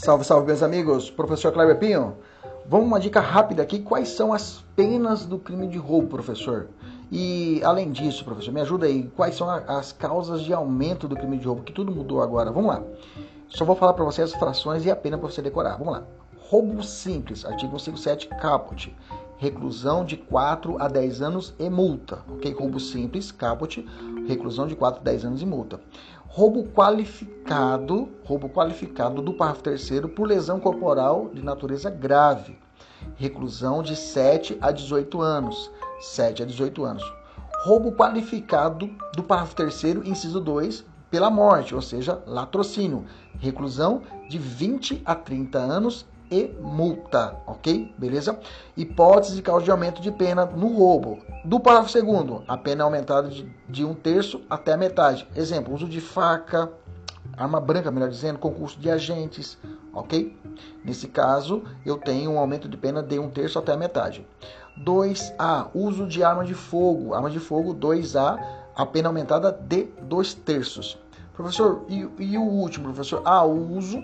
Salve, salve, meus amigos. Professor Cleber Pinho. Vamos uma dica rápida aqui. Quais são as penas do crime de roubo, professor? E além disso, professor, me ajuda aí. Quais são as causas de aumento do crime de roubo? Que tudo mudou agora. Vamos lá. Só vou falar para você as frações e a pena para você decorar. Vamos lá. Roubo simples, artigo 157 caput. Reclusão de 4 a 10 anos e multa. Ok? Roubo simples, caput. Reclusão de 4 a 10 anos e multa. Roubo qualificado, roubo qualificado do parágrafo terceiro por lesão corporal de natureza grave. Reclusão de 7 a 18 anos. 7 a 18 anos. Roubo qualificado do parágrafo terceiro, inciso 2, pela morte, ou seja, latrocínio. Reclusão de 20 a 30 anos e multa, ok? Beleza? Hipótese de causa de aumento de pena no roubo. Do parágrafo segundo, a pena é aumentada de, de um terço até a metade. Exemplo, uso de faca, arma branca, melhor dizendo, concurso de agentes, ok? Nesse caso, eu tenho um aumento de pena de um terço até a metade. 2A, uso de arma de fogo. Arma de fogo, 2A, a pena aumentada de dois terços. Professor, e, e o último, professor? Ah, o uso,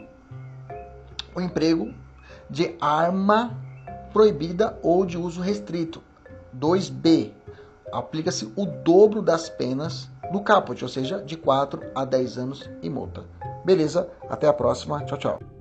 o emprego de arma proibida ou de uso restrito. 2B. Aplica-se o dobro das penas do caput, ou seja, de 4 a 10 anos e multa. Beleza? Até a próxima. Tchau, tchau.